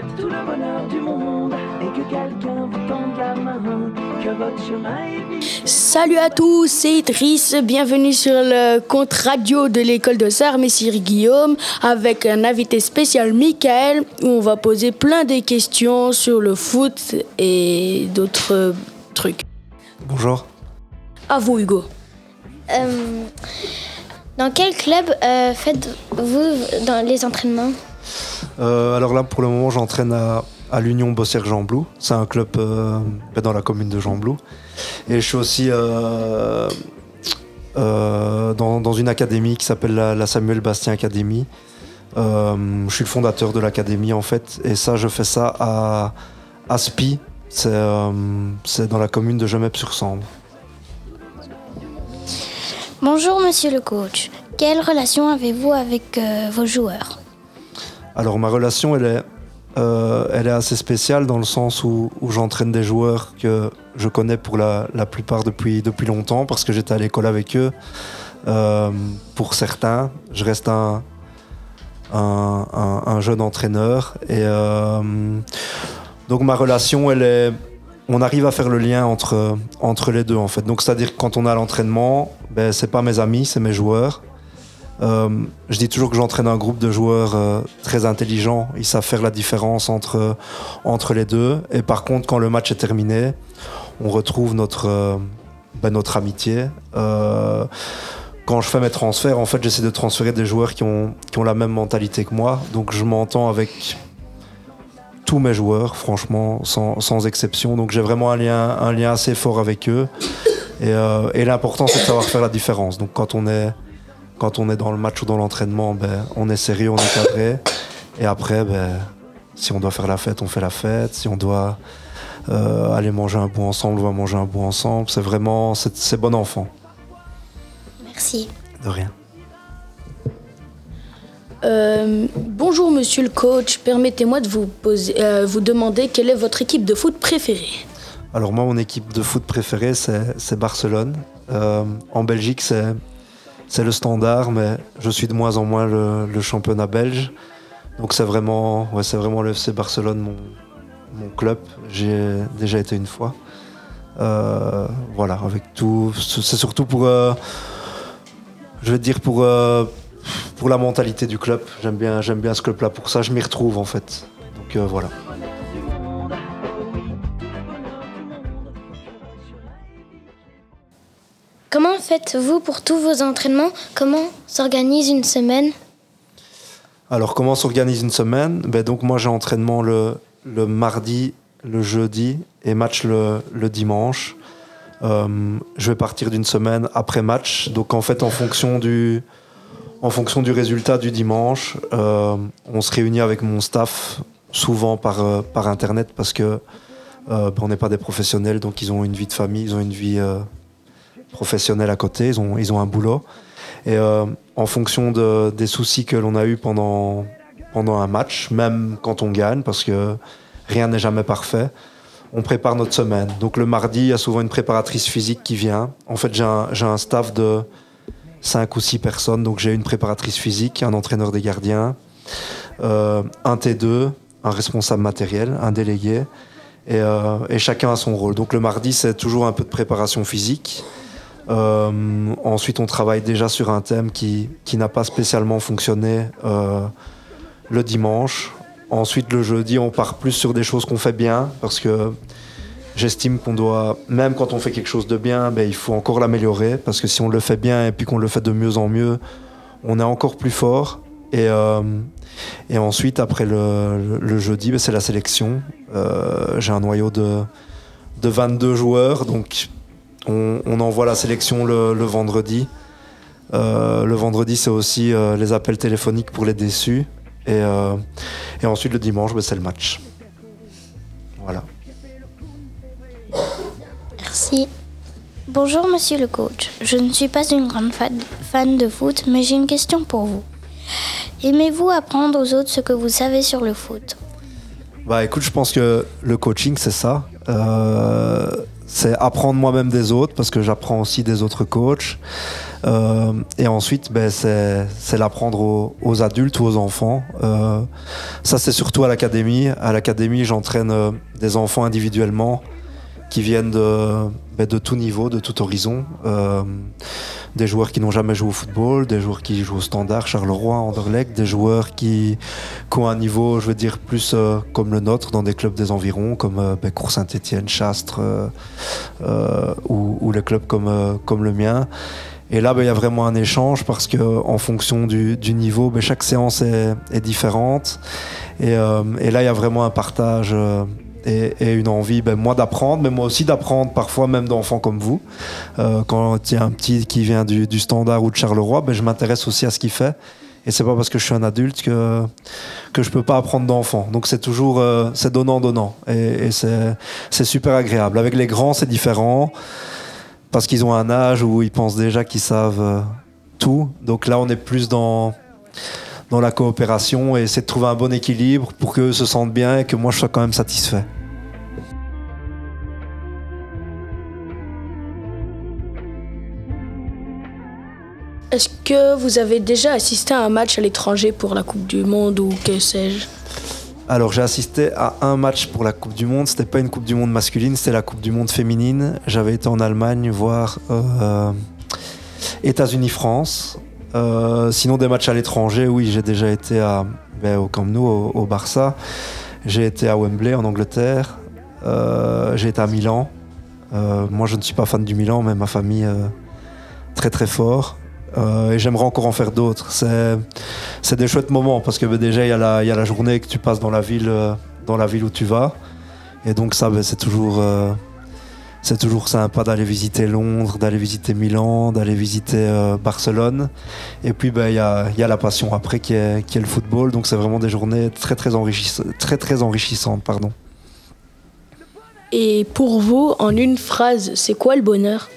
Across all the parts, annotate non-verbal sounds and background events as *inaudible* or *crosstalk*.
souhaite tout le bonheur du monde et que quelqu'un vous tende la main, que votre chemin est Salut à tous, c'est Idriss. Bienvenue sur le compte radio de l'école de Sarmessir Guillaume avec un invité spécial, Michael, où on va poser plein de questions sur le foot et d'autres trucs. Bonjour. À vous, Hugo. Euh, dans quel club euh, faites-vous dans les entraînements? Euh, alors là, pour le moment, j'entraîne à, l'Union Bossière-Jean-Blou. C'est un club euh, dans la commune de Jean-Blou. Et je suis aussi euh, dans, une académie qui s'appelle la, Samuel Bastien Academy. Je suis le fondateur de l'académie en fait. Et ça, je fais ça à, à. C'est dans la commune de Gemep-sur-Sambre. Bonjour monsieur le coach. Quelle relation avez-vous avec vos joueurs? Alors ma relation, elle est, euh, elle est assez spéciale dans le sens où, j'entraîne des joueurs que je connais pour la, plupart depuis, depuis longtemps parce que j'étais à l'école avec eux. Euh, pour certains, je reste un, un, un- un jeune entraîneur et euh, donc ma relation, elle est, on arrive à faire le lien entre, entre les deux en fait. Donc c'est-à-dire que quand on à l'entraînement, ben, c'est pas mes amis, c'est mes joueurs. Euh, je dis toujours que j'entraîne un groupe de joueurs euh, très intelligents. Ils savent faire la différence entre, entre les deux. Et par contre, quand le match est terminé, on retrouve notre, euh, ben, notre amitié. Quand je fais mes transferts, en fait, j'essaie de transférer des joueurs qui ont, qui ont la même mentalité que moi. Donc, je m'entends avec tous mes joueurs, franchement, sans, exception. Donc, j'ai vraiment un lien, un lien assez fort avec eux. Et, et l'important, c'est de savoir faire la différence. Donc, quand on est quand on est dans le match ou dans l'entraînement, ben, on est sérieux, on est cadré. Et après, ben, si on doit faire la fête, on fait la fête. Si on doit euh, aller manger un bout ensemble, on va manger un bout ensemble. C'est vraiment, c'est bon enfant. Merci. De rien. Euh, bonjour, monsieur le coach. Permettez-moi de vous, poser, euh, vous demander quelle est votre équipe de foot préférée? Alors moi, mon équipe de foot préférée, c'est c'est Barcelone. Euh, en Belgique, c'est c'est le standard, mais je suis de moins en moins le, championnat belge. Donc c'est vraiment, ouais, le FC Barcelone, mon, club. J'ai déjà été une fois. Euh, voilà, avec tout. C'est surtout pour, euh, je vais dire pour euh, pour la mentalité du club. J'aime bien, j'aime bien ce club-là. Pour ça, je m'y retrouve en fait. Donc voilà. Comment faites-vous pour tous vos entraînements? Comment s'organise une semaine? Alors, comment s'organise une semaine? Ben, Donc, moi, j'ai entraînement le, mardi, le jeudi et match le, dimanche. Euh, je vais partir d'une semaine après match. Donc, en fait, en fonction du, résultat du dimanche, euh, on se réunit avec mon staff, souvent par, euh, Internet, parce que ben, on n'est pas des professionnels, donc ils ont une vie de famille, ils ont une vie professionnelle à côté, ils ont, ils ont un boulot. Et euh, en fonction de- des soucis que l'on a eu pendant, pendant un match, même quand on gagne, parce que rien n'est jamais parfait, on prépare notre semaine. Donc le mardi, il y a souvent une préparatrice physique qui vient. En fait, j'ai un, un staff de 5 ou 6 personnes. Donc j'ai une préparatrice physique, un entraîneur des gardiens, euh, un T2, un responsable matériel, un délégué. Euh, et chacun a son rôle. Donc le mardi, c'est toujours un peu de préparation physique. Euh, ensuite, on travaille déjà sur un thème qui, qui n'a pas spécialement fonctionné euh, le dimanche. Ensuite, le jeudi, on part plus sur des choses qu'on fait bien parce que j'estime qu'on doit, même quand on fait quelque chose de bien, ben, il faut encore l'améliorer parce que si on le fait bien et puis qu'on le fait de mieux en mieux, on est encore plus fort. Et, euh, ensuite, après le, jeudi, ben, c'est la sélection. J'ai un noyau de, de 22 joueurs, donc on, on envoie la sélection le, le vendredi. Euh, le vendredi, c'est aussi euh, les appels téléphoniques pour les déçus. Et, euh, et ensuite, le dimanche, ben, c'est le match. Voilà. Merci. Bonjour monsieur le coach. Je ne suis pas une grande fan, fan de foot, mais j'ai une question pour vous. Aimez-vous apprendre aux autres ce que vous savez sur le foot? Bah écoute, je pense que le coaching, c'est ça. Euh, c'est apprendre moi-même des autres parce que j'apprends aussi des autres coachs. Euh, et ensuite, ben, c'est l'apprendre aux, aux, adultes ou aux enfants. Euh, ça, c'est surtout à l'académie. À l'académie, j'entraîne euh, des enfants individuellement qui viennent de, ben, de tout niveau, de tout horizon. Euh, des joueurs qui n'ont jamais joué au football, des joueurs qui jouent au standard, Charleroi, Anderlecht, des joueurs qui, qui, ont un niveau, je veux dire, plus euh, comme le nôtre dans des clubs des environs, comme euh, ben, Cours Saint-Etienne, Chastres, euh, ou, ou, les clubs comme, comme le mien. Et là, ben, il y a vraiment un échange parce que en fonction du, du niveau, ben, chaque séance est, est différente. Et, et, là, il y a vraiment un partage et, et, une envie, ben, moi d'apprendre, mais moi aussi d'apprendre parfois même d'enfants comme vous. Euh, quand il y a un petit qui vient du, du Standard ou de Charleroi, ben, je m'intéresse aussi à ce qu'il fait. Et c'est pas parce que je suis un adulte que que je peux pas apprendre d'enfants. Donc c'est toujours euh, c'est donnant donnant et, et c'est super agréable. Avec les grands c'est différent parce qu'ils ont un âge où ils pensent déjà qu'ils savent euh, tout. Donc là on est plus dans dans la coopération et essayer de trouver un bon équilibre pour qu'eux se sentent bien et que moi je sois quand même satisfait. Est-ce que vous avez déjà assisté à un match à l'étranger pour la Coupe du Monde ou que sais-je? Alors j'ai assisté à un match pour la Coupe du Monde. C'était pas une Coupe du Monde masculine, c'était la Coupe du Monde féminine. J'avais été en Allemagne voir euh, États-Unis-France. Euh, sinon, des matchs à l'étranger, oui, j'ai déjà été ben, au Camp au, Barça. J'ai été à Wembley, en Angleterre. Euh, j'ai été à Milan. Euh, moi, je ne suis pas fan du Milan, mais ma famille, très très fort. Et j'aimerais encore en faire d'autres. C'est des chouettes moments parce que ben, déjà, il y, a la, journée que tu passes dans la ville, dans la ville où tu vas. Et donc, ça, ben, c'est toujours c'est toujours sympa d'aller visiter Londres, d'aller visiter Milan, d'aller visiter euh, Barcelone. Et puis, il ben, y, a, y, a, la passion après qui est, qui est le football. Donc, c'est vraiment des journées très, très, enrichiss très, très enrichissantes. Pardon. Et pour vous, en une phrase, c'est quoi le bonheur?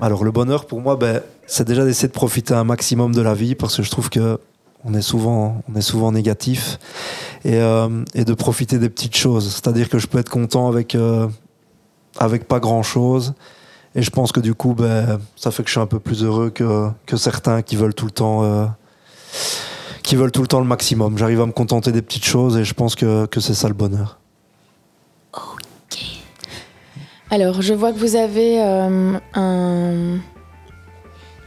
Alors, le bonheur, pour moi, ben, c'est déjà d'essayer de profiter un maximum de la vie parce que je trouve que on est souvent, on est souvent négatif et, euh, et de profiter des petites choses. C'est-à-dire que je peux être content avec. Euh, avec pas grand chose. Et je pense que du coup, ben, ça fait que je suis un peu plus heureux que, que certains qui veulent tout le temps, euh, qui veulent tout le temps le maximum. J'arrive à me contenter des petites choses et je pense que, que c'est ça le bonheur. Ok. Alors, je vois que vous avez euh, un,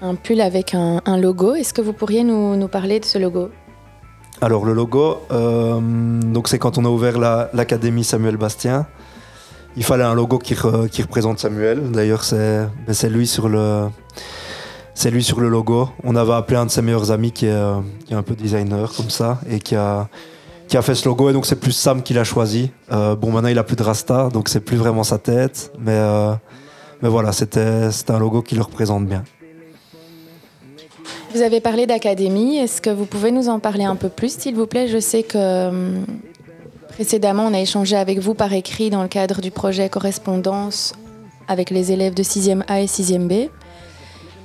un pull avec un, un logo. Est-ce que vous pourriez nous, nous parler de ce logo? Alors, le logo, euh, donc c'est quand on a ouvert l'Académie la, Samuel Bastien il fallait un logo qui, re, qui représente Samuel. D'ailleurs, c'est ben lui sur le c'est lui sur le logo. On avait appelé un de ses meilleurs amis qui est, un peu designer comme ça et qui a fait ce logo et donc c'est plus Sam qui l'a choisi. Euh, bon maintenant il a plus de rasta donc c'est plus vraiment sa tête mais euh, mais voilà c'était c'était un logo qui le représente bien. Vous avez parlé d'académie, est-ce que vous pouvez nous en parler un peu plus s'il vous plaît? Je sais que hum, Précédemment, on a échangé avec vous par écrit dans le cadre du projet Correspondance avec les élèves de 6e A et 6e B.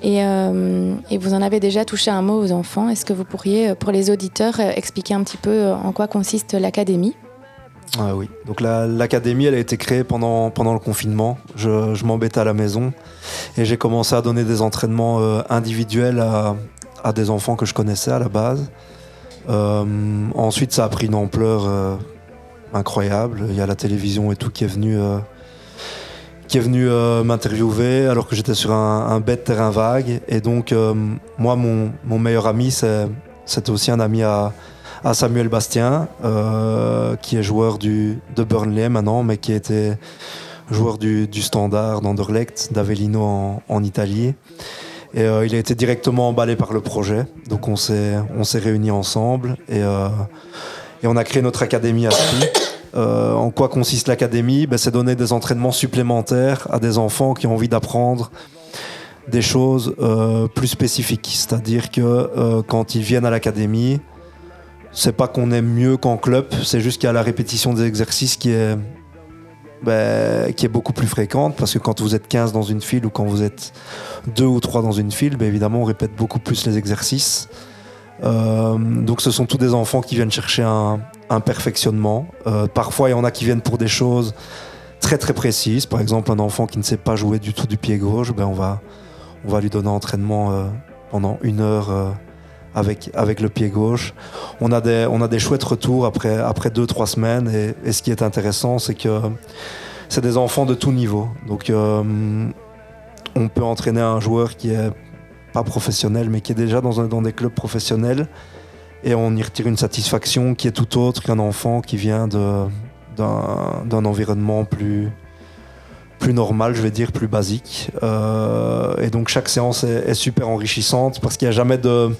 Et, euh, et, vous en avez déjà touché un mot aux enfants. Est-ce que vous pourriez, pour les auditeurs, expliquer un petit peu en quoi consiste l'académie? Ah oui, donc l'académie, la, elle a été créée pendant, pendant le confinement. Je, je m'embêtais à la maison et j'ai commencé à donner des entraînements euh, individuels à, des enfants que je connaissais à la base. Euh, ensuite, ça a pris une ampleur euh, incroyable. Il y a la télévision et tout qui est venu, euh, qui est venu euh, m'interviewer alors que j'étais sur un, un bête terrain vague. Et donc, euh, moi, mon, meilleur ami, c'était aussi un ami à, Samuel Bastien, euh, qui est joueur du, de Burnley maintenant, mais qui était joueur du, Standard, d'Anderlecht, d'Avellino en, Italie. Et il a été directement emballé par le projet. Donc on s'est réunis ensemble et, et on a créé notre académie à. Euh, en quoi consiste l'académie? Ben, C'est donner des entraînements supplémentaires à des enfants qui ont envie d'apprendre des choses euh, plus spécifiques. C'est-à-dire que euh, quand ils viennent à l'académie, c'est pas qu'on aime mieux qu'en club, c'est juste qu'il y a la répétition des exercices qui est, ben, beaucoup plus fréquente parce que quand vous êtes 15 dans une file ou quand vous êtes 2 ou 3 dans une file, ben, évidemment on répète beaucoup plus les exercices. Euh, donc ce sont tous des enfants qui viennent chercher un, perfectionnement. Euh, parfois il y en a qui viennent pour des choses très très précises. Par exemple, un enfant qui ne sait pas jouer du tout du pied gauche, ben on, va, on va lui donner un entraînement euh, pendant une heure avec, avec le pied gauche. On a des, on a des chouettes retours après, après deux, trois semaines. Et, et ce qui est intéressant, c'est que c'est des enfants de tout niveau. Donc on peut entraîner un joueur qui est pas professionnel, mais qui est déjà dans, un, dans des clubs professionnels. Et on y retire une satisfaction qui est tout autre qu'un enfant qui vient d'un, environnement plus, plus normal, je vais dire, plus basique. Euh, et donc chaque séance est, super enrichissante parce qu'il n'y a jamais de,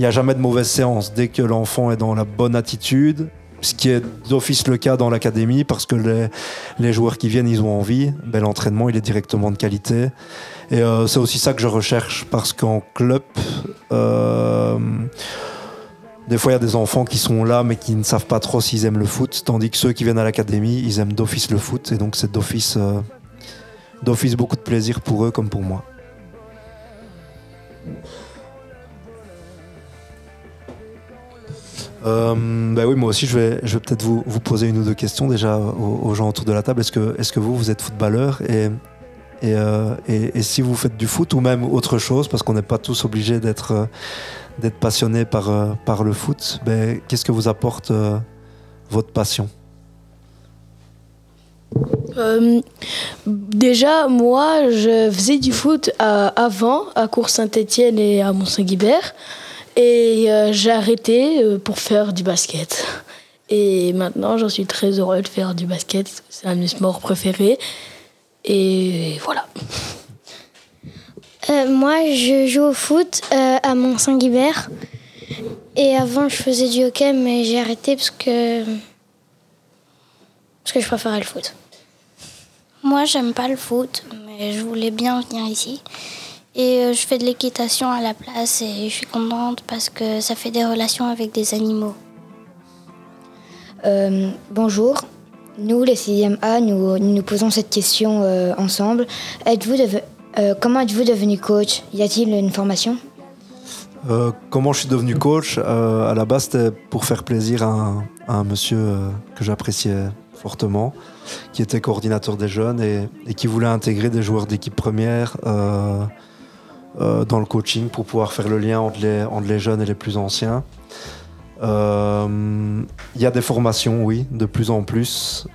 a jamais de mauvaise séance. Dès que l'enfant est dans la bonne attitude, ce qui est d'office le cas dans l'académie parce que les, les joueurs qui viennent, ils ont envie. Ben, l'entraînement, il est directement de qualité. Et euh, c'est aussi ça que je recherche parce qu'en club, euh, des fois, il y a des enfants qui sont là mais qui ne savent pas trop s'ils aiment le foot, tandis que ceux qui viennent à l'académie, ils aiment d'office le foot. Et donc, c'est d'office, euh, beaucoup de plaisir pour eux comme pour moi. Euh, bah oui, moi aussi, je vais, je vais peut-être vous, vous poser une ou deux questions déjà aux, aux gens autour de la table. Est-ce que, est que vous, vous êtes footballeur et, et, euh, et, si vous faites du foot ou même autre chose, parce qu'on n'est pas tous obligés d'être euh, d'être passionné par, euh, par le foot, ben, qu'est-ce que vous apporte votre passion? Déjà, moi, je faisais du foot avant, à Cours Saint-Étienne et à Mont-Saint-Guibert. Et j'ai arrêté pour faire du basket. Et maintenant, j'en suis très heureux de faire du basket. C'est un de mes sports préférés. Et voilà. Euh, moi, je joue au foot euh, à Mont-Saint-Guibert. Et avant, je faisais du hockey, mais j'ai arrêté parce que. Parce que je préférais le foot. Moi, j'aime pas le foot, mais je voulais bien venir ici. Et euh, je fais de l'équitation à la place et je suis contente parce que ça fait des relations avec des animaux. Euh, bonjour. Nous, les 6e A, nous nous posons cette question euh, ensemble. Euh, comment êtes-vous devenu coach? Y a-t-il une formation? Euh, comment je suis devenu coach? À la base, c'était pour faire plaisir à un, monsieur que j'appréciais fortement, qui était coordinateur des jeunes et, qui voulait intégrer des joueurs d'équipe première dans le coaching pour pouvoir faire le lien entre les jeunes et les plus anciens. Euh, Il y a des formations, oui, de plus en plus.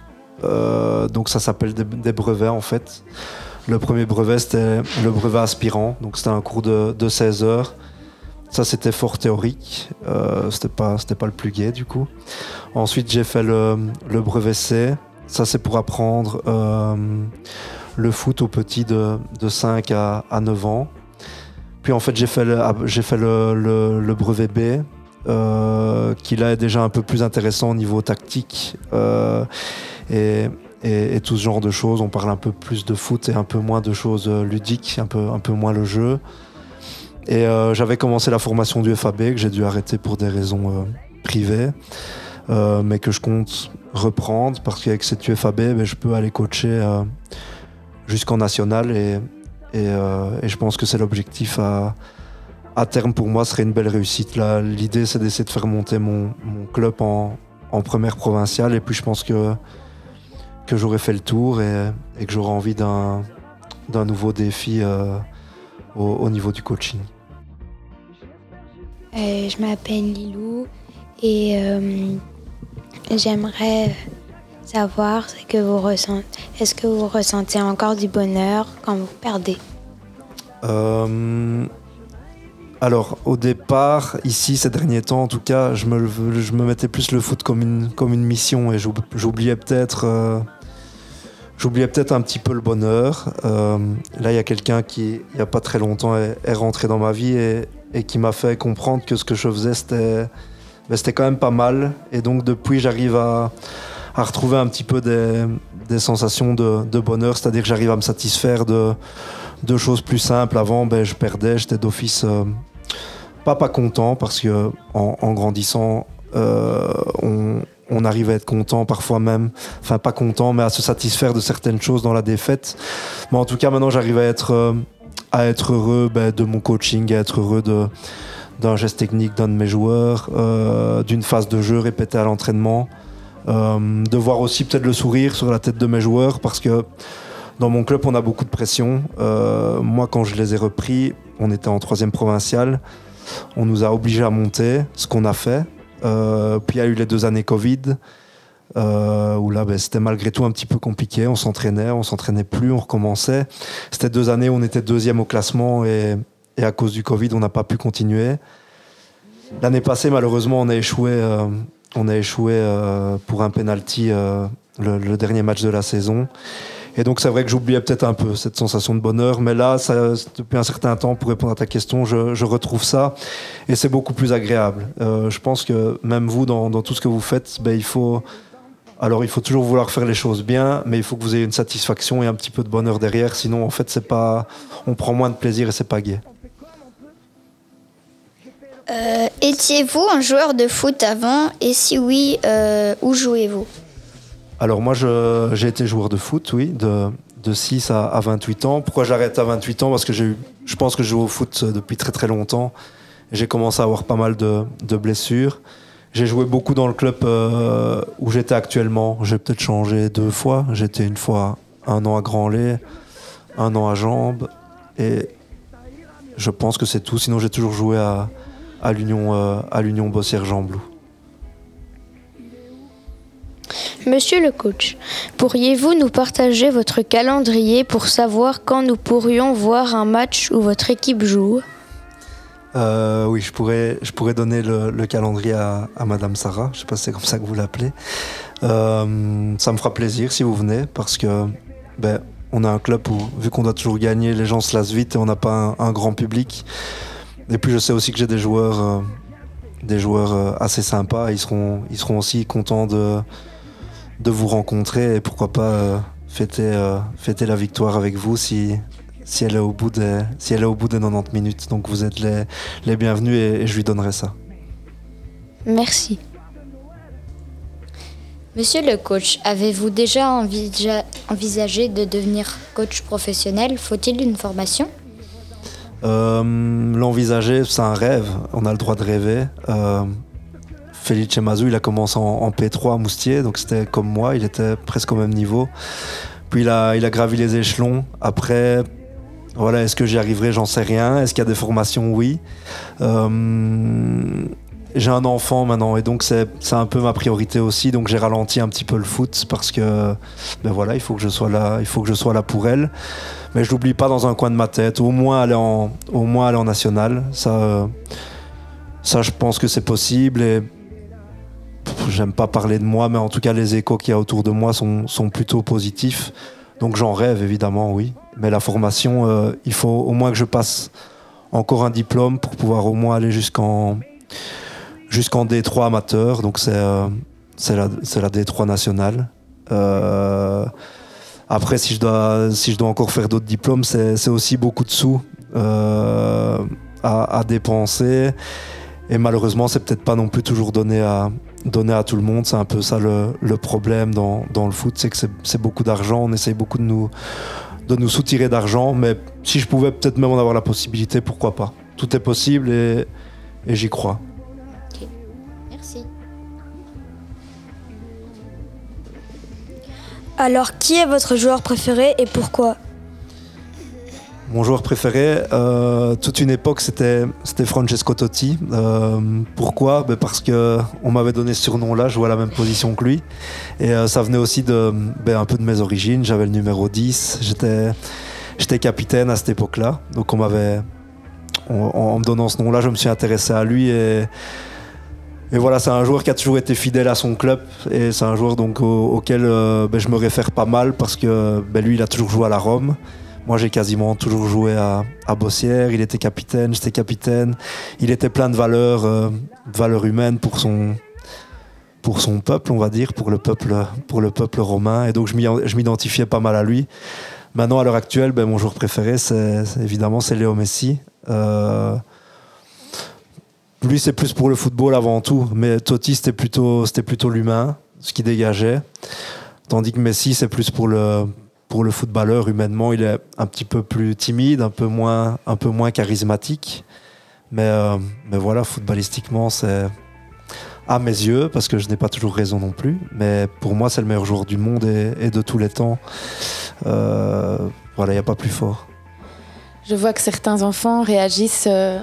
Euh, donc ça s'appelle des, brevets en fait. Le premier brevet, c'était le brevet aspirant. Donc c'était un cours de, de 16 heures. Ça, c'était fort théorique. Euh, c'était pas, c'était pas le plus gai, du coup. Ensuite, j'ai fait le, brevet C. Ça, c'est pour apprendre euh, le foot aux petits de, de 5 à, à 9 ans. Puis, en fait, j'ai fait j'ai fait le brevet B, euh, qui là est déjà un peu plus intéressant au niveau tactique. euh, et, et, et tout ce genre de choses. On parle un peu plus de foot et un peu moins de choses euh, ludiques, un peu, un peu moins le jeu. Et euh, j'avais commencé la formation du FAB que j'ai dû arrêter pour des raisons euh, privées, euh, mais que je compte reprendre parce qu'avec cette UFAB, ben, je peux aller coacher jusqu'en national et, et, et je pense que c'est l'objectif à, à terme pour moi, ce serait une belle réussite. Là, L'idée, c'est d'essayer de faire monter mon, mon club en, en première provinciale et puis je pense que, que j'aurai fait le tour et, et que j'aurai envie d'un d'un nouveau défi euh, au, au niveau du coaching. Euh, je m'appelle Lilou et euh, j'aimerais savoir ce que vous ressentez. Est-ce que vous ressentez encore du bonheur quand vous perdez? Alors, au départ, ici, ces derniers temps, en tout cas, je me, mettais plus le foot comme une, mission et j'oub- j'oubliais peut-être euh, peut-être un petit peu le bonheur. Euh, là, il y a quelqu'un qui, il n'y a pas très longtemps, est, rentré dans ma vie et, qui m'a fait comprendre que ce que je faisais, c'était ben, quand même pas mal. Et donc, depuis, j'arrive à, retrouver un petit peu des, sensations de, de bonheur, c'est-à-dire que j'arrive à me satisfaire de de choses plus simples. Avant, ben, je perdais, j'étais d'office euh, pas pas content parce que en, grandissant, euh, on, on arrive à être content parfois même, enfin pas content, mais à se satisfaire de certaines choses dans la défaite. Mais en tout cas, maintenant, j'arrive à être euh, à être heureux ben, de mon coaching, à être heureux de d'un geste technique d'un de mes joueurs, euh, d'une phase de jeu répétée à l'entraînement. De voir aussi peut-être le sourire sur la tête de mes joueurs parce que dans mon club, on a beaucoup de pression. Moi, quand je les ai repris, on était en troisième provincial. On nous a obligés à monter, ce qu'on a fait. Euh, puis il y a eu les deux années Covid, euh, où là, ben, c'était malgré tout un petit peu compliqué. On s'entraînait, on s'entraînait plus, on recommençait. C'était deux années où on était deuxième au classement et, à cause du Covid, on n'a pas pu continuer. L'année passée, malheureusement, on a échoué, euh, pour un penalty le dernier match de la saison. Et donc c'est vrai que j'oubliais peut-être un peu cette sensation de bonheur, mais là, depuis un certain temps, pour répondre à ta question, je, retrouve ça et c'est beaucoup plus agréable. Euh, je pense que même vous, dans, dans, tout ce que vous faites, ben, il faut... Alors il faut toujours vouloir faire les choses bien, mais il faut que vous ayez une satisfaction et un petit peu de bonheur derrière, sinon en fait c'est pas, on prend moins de plaisir et c'est pas gai. Euh, Étiez-vous un joueur de foot avant? Et si oui, euh, où jouez-vous? Alors moi, j'ai été joueur de foot, oui, de, de 6 à, à 28 ans. Pourquoi j'arrête à 28 ans? Parce que je pense que je joue au foot depuis très très longtemps. J'ai commencé à avoir pas mal de, blessures. J'ai joué beaucoup dans le club euh, où j'étais actuellement. J'ai peut-être changé deux fois. J'étais une fois un an à Grand-Lay, un an à Jambes. Et je pense que c'est tout. Sinon, j'ai toujours joué à, à l'Union euh, Bossière-Jamblou. Monsieur le coach, pourriez-vous nous partager votre calendrier pour savoir quand nous pourrions voir un match où votre équipe joue Euh, oui, je pourrais, je pourrais donner le, le calendrier à, Madame Sarah. Je sais pas si c'est comme ça que vous l'appelez. Euh, ça me fera plaisir si vous venez parce que ben, on a un club où, vu qu'on doit toujours gagner, les gens se lassent vite et on n'a pas un, grand public. Et puis je sais aussi que j'ai des joueurs, euh, des joueurs assez sympas. Ils seront, ils seront aussi contents de, de vous rencontrer et pourquoi pas euh, fêter, euh, fêter la victoire avec vous si, si elle est au bout des, si elle est au bout des 90 minutes. Donc vous êtes les, les bienvenus et, et je lui donnerai ça. Merci. Monsieur le coach, avez-vous déjà envisa- envisagé de devenir coach professionnel? Faut-il une formation? Euh, L'envisager, c'est un rêve. On a le droit de rêver. Euh, Felice Mazou, il a commencé en, en P3 à Moustier, donc c'était comme moi, il était presque au même niveau. Puis il a, il gravi les échelons. Après, voilà, est-ce que j'y arriverai? J'en sais rien. Est-ce qu'il y a des formations? Oui. Euh, j'ai un enfant maintenant et donc c'est un peu ma priorité aussi. Donc j'ai ralenti un petit peu le foot parce que ben voilà, il faut que je sois là, pour elle. Mais je l'oublie pas dans un coin de ma tête. Au moins aller en, national. Ça, je pense que c'est possible j'aime pas parler de moi, mais en tout cas les échos qu'il y a autour de moi sont, sont plutôt positifs. Donc j'en rêve évidemment, oui. Mais la formation, euh, il faut au moins que je passe encore un diplôme pour pouvoir au moins aller jusqu'en jusqu'en D3 amateur. Donc c'est euh, la, la D3 nationale. Euh, après, si je dois, si je dois encore faire d'autres diplômes, c'est aussi beaucoup de sous à, à dépenser. Et malheureusement, c'est peut-être pas non plus toujours donné à, donné à tout le monde. C'est un peu ça le, le problème dans, dans le foot, c'est que c'est- beaucoup d'argent. On essaye beaucoup de nous, de nous soutirer d'argent. Mais si je pouvais peut-être même en avoir la possibilité, pourquoi pas Tout est possible et, et j'y crois. Alors, qui est votre joueur préféré et pourquoi? Mon joueur préféré, euh, toute une époque, c'était Francesco Totti. Euh, pourquoi? Ben Parce que on m'avait donné ce surnom-là, je jouais à la même position que lui. Et euh, ça venait aussi de, ben, un peu de mes origines. J'avais le numéro 10, j'étais capitaine à cette époque-là. Donc en, me donnant ce nom-là, je me suis intéressé à lui. Et, voilà, c'est un joueur qui a toujours été fidèle à son club. Et c'est un joueur auquel ben, je me réfère pas mal parce que lui, il a toujours joué à la Rome. Moi, j'ai quasiment toujours joué à, Bossière. Il était capitaine, j'étais capitaine. Il était plein de valeurs, euh, valeurs humaines pour son, pour son peuple, on va dire, pour le peuple, pour le peuple romain. Et donc, je m'identifiais pas mal à lui. Maintenant, à l'heure actuelle, ben, mon joueur préféré, c'est- évidemment, c'est Léo Messi. Euh, lui, c'est plus pour le football avant tout. Mais Totti, c'était plutôt, c'était plutôt l'humain, ce qui dégageait. Tandis que Messi, c'est plus pour le, pour le footballeur. Humainement, il est un petit peu plus timide, un peu moins, un peu moins charismatique. Mais, euh, mais voilà, footballistiquement, c'est à mes yeux, parce que je n'ai pas toujours raison non plus, mais pour moi, c'est le meilleur joueur du monde et, de tous les temps. Euh, voilà, il n'y a pas plus fort. Je vois que certains enfants réagissent euh,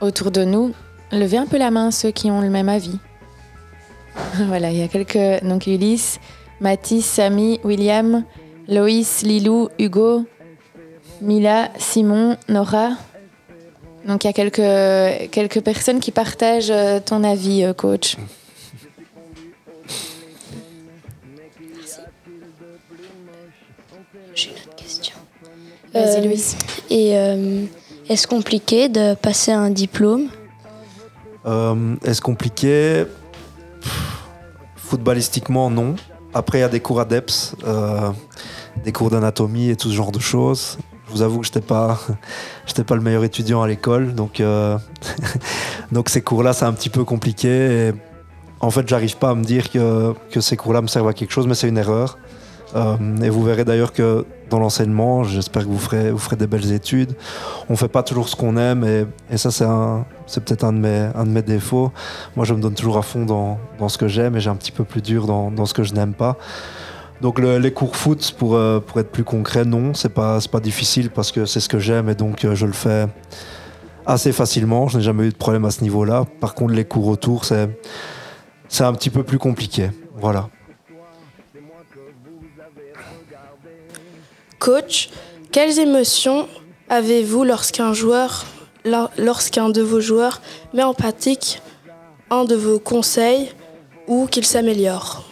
autour de nous. Levez un peu la main ceux qui ont le même avis. *laughs* voilà, il y a quelques. Donc Ulysse, Mathis, Samy, William, Loïs, Lilou, Hugo, Mila, Simon, Nora. Donc il y a quelques, quelques personnes qui partagent euh, ton avis, euh, coach. J'ai une autre question. Vas-y, Euh, Louise. Et euh, est-ce compliqué de passer un diplôme? Euh, Est-ce compliqué? Pff, Footballistiquement, non. Après, il y a des cours ADEPS, euh, des cours d'anatomie et tout ce genre de choses. Je vous avoue que je n'étais pas, *laughs* pas le meilleur étudiant à l'école. Donc, euh, *laughs* donc ces cours-là, c'est un petit peu compliqué. Et en fait, j'arrive pas à me dire que, que ces cours-là me servent à quelque chose, mais c'est une erreur. Euh, et vous verrez d'ailleurs que dans l'enseignement, j'espère que vous ferez, vous ferez des belles études. On fait pas toujours ce qu'on aime et, et ça, c'est, un, c'est peut-être un de, mes, un de mes défauts. Moi, je me donne toujours à fond dans, dans ce que j'aime et j'ai un petit peu plus dur dans, dans ce que je n'aime pas. Donc le- les cours foot, pour, euh, pour être plus concret, non, c'est pas, pas difficile parce que c'est ce que j'aime et donc euh, je le fais assez facilement. Je n'ai jamais eu de problème à ce niveau-là. Par contre, les cours autour, c'est, un petit peu plus compliqué. Voilà. Coach, quelles émotions avez-vous lorsqu'un joueur, lor- lorsqu'un de vos joueurs met en pratique un de vos conseils ou qu'il s'améliore?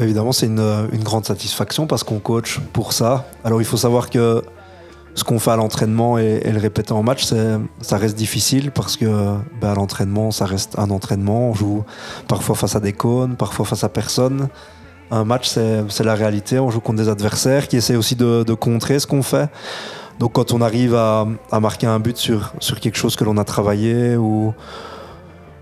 Évidemment, c'est une, une grande satisfaction parce qu'on coach pour ça. Alors, il faut savoir que ce qu'on fait à l'entraînement et, le répéter en match, ça reste difficile parce que bah, à l'entraînement, ça reste un entraînement. On joue parfois face à des cônes, parfois face à personne. Un match, c'est la réalité. On joue contre des adversaires qui essaient aussi de, contrer ce qu'on fait. Donc, quand on arrive à, marquer un but sur quelque chose que l'on a travaillé ou,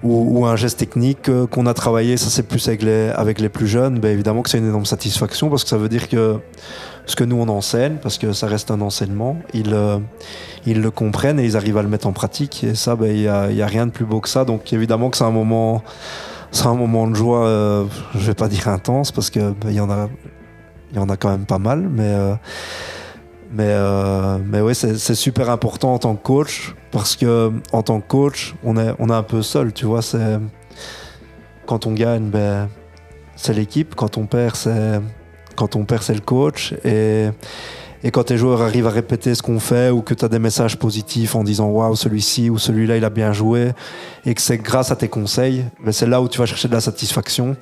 ou, ou un geste technique euh, qu'on a travaillé, ça c'est plus avec les, avec les plus jeunes, ben évidemment que c'est une énorme satisfaction parce que ça veut dire que ce que nous on enseigne, parce que ça reste un enseignement, ils, euh, ils le comprennent et ils arrivent à le mettre en pratique. Et ça, ben, il n'y a, y a rien de plus beau que ça. Donc évidemment que c'est un moment, c'est un moment de joie, euh, je vais pas dire intense parce que ben, il y en a, il y en a quand même pas mal, mais euh, mais, euh, mais oui, c'est super important en tant que coach parce que en tant que coach, on est, on est un peu seul, tu vois. C'est quand on gagne, ben, c'est l'équipe. Quand on perd, c'est quand on perd, c'est le coach. Et, et quand tes joueurs arrivent à répéter ce qu'on fait ou que tu as des messages positifs en disant waouh, celui-ci ou celui-là, il a bien joué, et que c'est grâce à tes conseils, ben, c'est là où tu vas chercher de la satisfaction.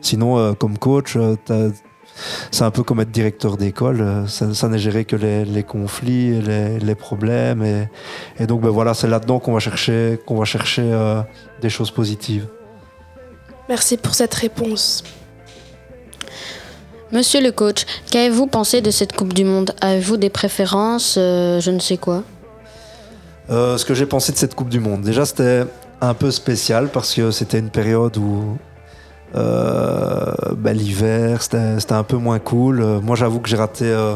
Sinon, euh, comme coach, euh, c'est un peu comme être directeur d'école. euh, Ça, ça n'est géré que les, les conflits, les, les problèmes. Et, et donc, ben voilà, c'est là-dedans qu'on va chercher, qu'on va chercher euh, des choses positives. Merci pour cette réponse. Monsieur le coach, qu'avez-vous pensé de cette Coupe du Monde? Avez-vous des préférences euh, Je ne sais quoi? Euh, ce que j'ai pensé de cette Coupe du Monde, déjà c'était un peu spécial parce que c'était une période où euh, ben, l'hiver c'était un peu moins cool. Euh, moi j'avoue que j'ai raté euh,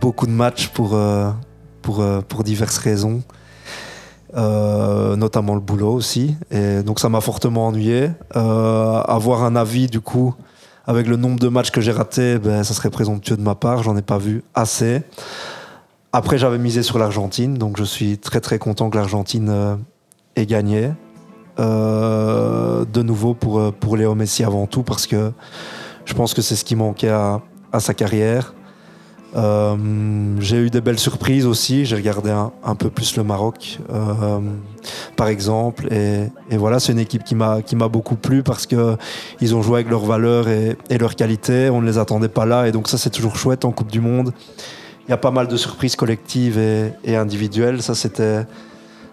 beaucoup de matchs pour, diverses raisons, notamment le boulot aussi. Et donc ça m'a fortement ennuyé. Avoir un avis du coup avec le nombre de matchs que j'ai ratés, ben, ça serait présomptueux de ma part, j'en ai pas vu assez. Après, j'avais misé sur l'Argentine, donc je suis très très content que l'Argentine ait gagné. Euh, de nouveau pour, euh, pour Léo Messi avant tout, parce que je pense que c'est ce qui manquait à, sa carrière. Euh, j'ai eu des belles surprises aussi, j'ai regardé un, peu plus le Maroc, par exemple, et, voilà, c'est une équipe qui m'a qui m'a beaucoup plu parce que ils ont joué avec leurs valeurs et, et leurs qualités, on ne les attendait pas là, et donc ça c'est toujours chouette en Coupe du Monde il y a pas mal de surprises collectives et, et individuelles. Ça, c'était,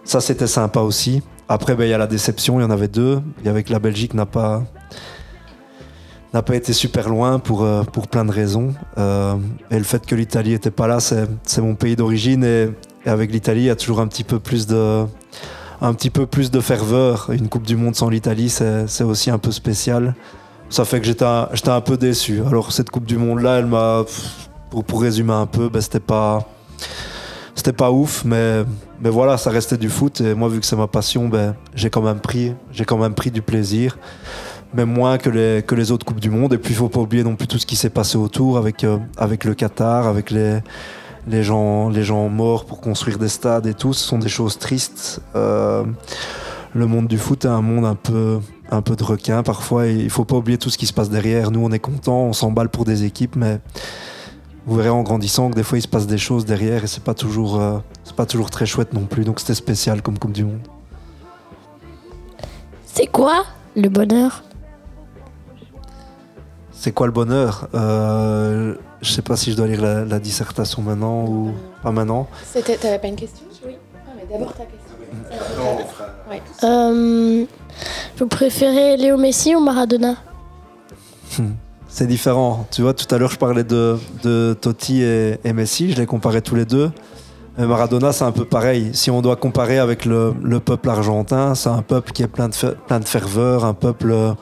ça, c'était sympa aussi. Après, ben, il y a la déception. Il y en avait deux. Avait que la Belgique n'a pas, n'a pas été super loin pour, euh, pour plein de raisons. Euh, et le fait que l'Italie était pas là, c'est, mon pays d'origine. Et, et avec l'Italie, il y a toujours un petit peu plus de, un petit peu plus de ferveur. Une Coupe du Monde sans l'Italie, c'est, aussi un peu spécial. Ça fait que j'étais un, un peu déçu. Alors, cette Coupe du Monde-là, elle m'a. pour, pour résumer un peu, ben, c'était pas c'était pas ouf, mais, mais voilà, ça restait du foot. Et moi, vu que c'est ma passion, ben, j'ai quand même pris, j'ai quand même pris du plaisir, même moins que les, que les autres coupes du monde. Et puis, il faut pas oublier non plus tout ce qui s'est passé autour avec, euh, avec le Qatar, avec les, les gens, les gens morts pour construire des stades et tout. Ce sont des choses tristes. Euh, le monde du foot est un monde un peu, un peu de requin parfois. Et il faut pas oublier tout ce qui se passe derrière. Nous, on est content, on s'emballe pour des équipes, mais vous verrez en grandissant que des fois il se passe des choses derrière et c'est pas toujours, euh, c'est pas toujours très chouette non plus. Donc c'était spécial comme Coupe du Monde. C'est quoi le bonheur? C'est quoi le bonheur? Euh, Je sais pas si je dois lire la, la dissertation maintenant ou pas maintenant. C'était, t'avais pas une question? Oui. Ah, mais d'abord ta question. Ouais. Euh, Vous préférez Léo Messi ou Maradona? C'est différent. Tu vois, tout à l'heure, je parlais de, de Totti et, et Messi. Je les comparais tous les deux. Mais Maradona, c'est un peu pareil. Si on doit comparer avec le, le peuple argentin, c'est un peuple qui est plein de, plein de ferveur, un peuple, euh,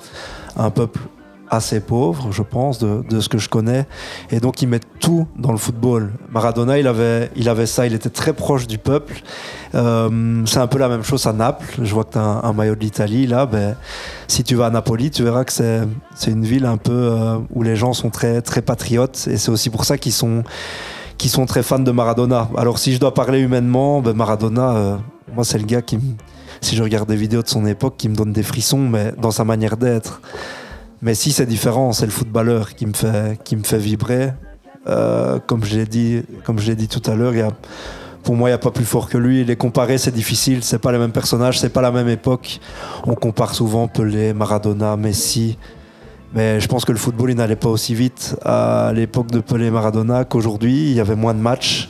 un peuple assez pauvre, je pense, de, de ce que je connais. Et donc, ils mettent tout dans le football. Maradona, il avait, il avait ça. Il était très proche du peuple. Euh, c'est un peu la même chose à Naples. Je vois que tu as un, maillot de l'Italie. Là, ben, si tu vas à Napoli, tu verras que c'est, c'est une ville un peu euh, où les gens sont très, très patriotes. Et c'est aussi pour ça qu'ils sont, qu'ils sont très fans de Maradona. Alors, si je dois parler humainement, ben, Maradona, euh, moi, c'est le gars qui, si je regarde des vidéos de son époque, qui me donne des frissons, mais dans sa manière d'être. Mais si c'est différent, c'est le footballeur qui me fait, qui me fait vibrer. Euh, comme je l'ai dit, dit tout à l'heure, pour moi, il n'y a pas plus fort que lui. Les comparer, c'est difficile. C'est pas les mêmes personnages, c'est pas la même époque. On compare souvent Pelé, Maradona, Messi. Mais je pense que le football, il n'allait pas aussi vite à l'époque de Pelé et Maradona qu'aujourd'hui. Il y avait moins de matchs.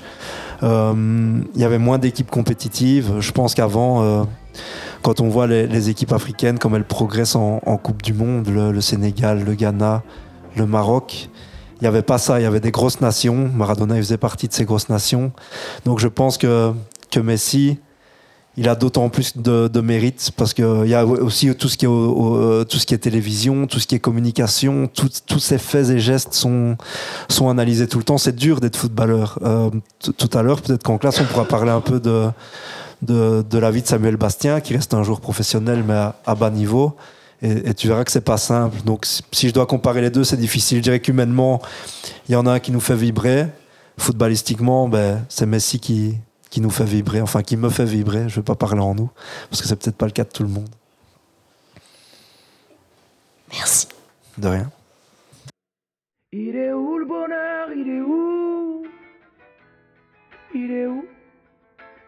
Euh, il y avait moins d'équipes compétitives. Je pense qu'avant, euh, quand on voit les, équipes africaines, comme elles progressent en, Coupe du Monde, le, Sénégal, le Ghana, le Maroc, il n'y avait pas ça. Il y avait des grosses nations. Maradona, il faisait partie de ces grosses nations. Donc je pense que, que Messi, il a d'autant plus de, de mérite parce qu'il y a aussi tout ce, qui est, au- au- euh, tout ce qui est télévision, tout ce qui est communication, tous ces faits et gestes sont, sont analysés tout le temps. C'est dur d'être footballeur. Euh, tout à l'heure, peut-être qu'en classe, on pourra parler un peu de, de, de la vie de Samuel Bastien, qui reste un joueur professionnel, mais à, à bas niveau. Et, et tu verras que c'est pas simple. Donc, si- si je dois comparer les deux, c'est difficile. Je dirais qu'humainement, il y en a un qui nous fait vibrer. Footballistiquement, ben, c'est Messi qui, qui nous fait vibrer, enfin qui me fait vibrer. Je ne vais pas parler en nous, parce que c'est peut-être pas le cas de tout le monde. Merci. De rien. Il est où le bonheur? Il est où? Il est où?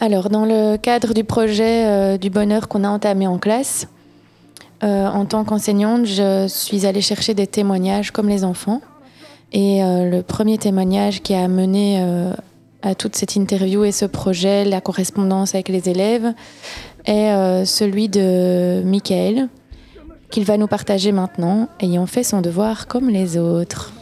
Alors, dans le cadre du projet euh, du bonheur qu'on a entamé en classe, euh, en tant qu'enseignante, je suis allée chercher des témoignages comme les enfants. Et euh, le premier témoignage qui a mené à toute cette interview et ce projet, la correspondance avec les élèves, est celui de Michael, qu'il va nous partager maintenant, ayant fait son devoir comme les autres.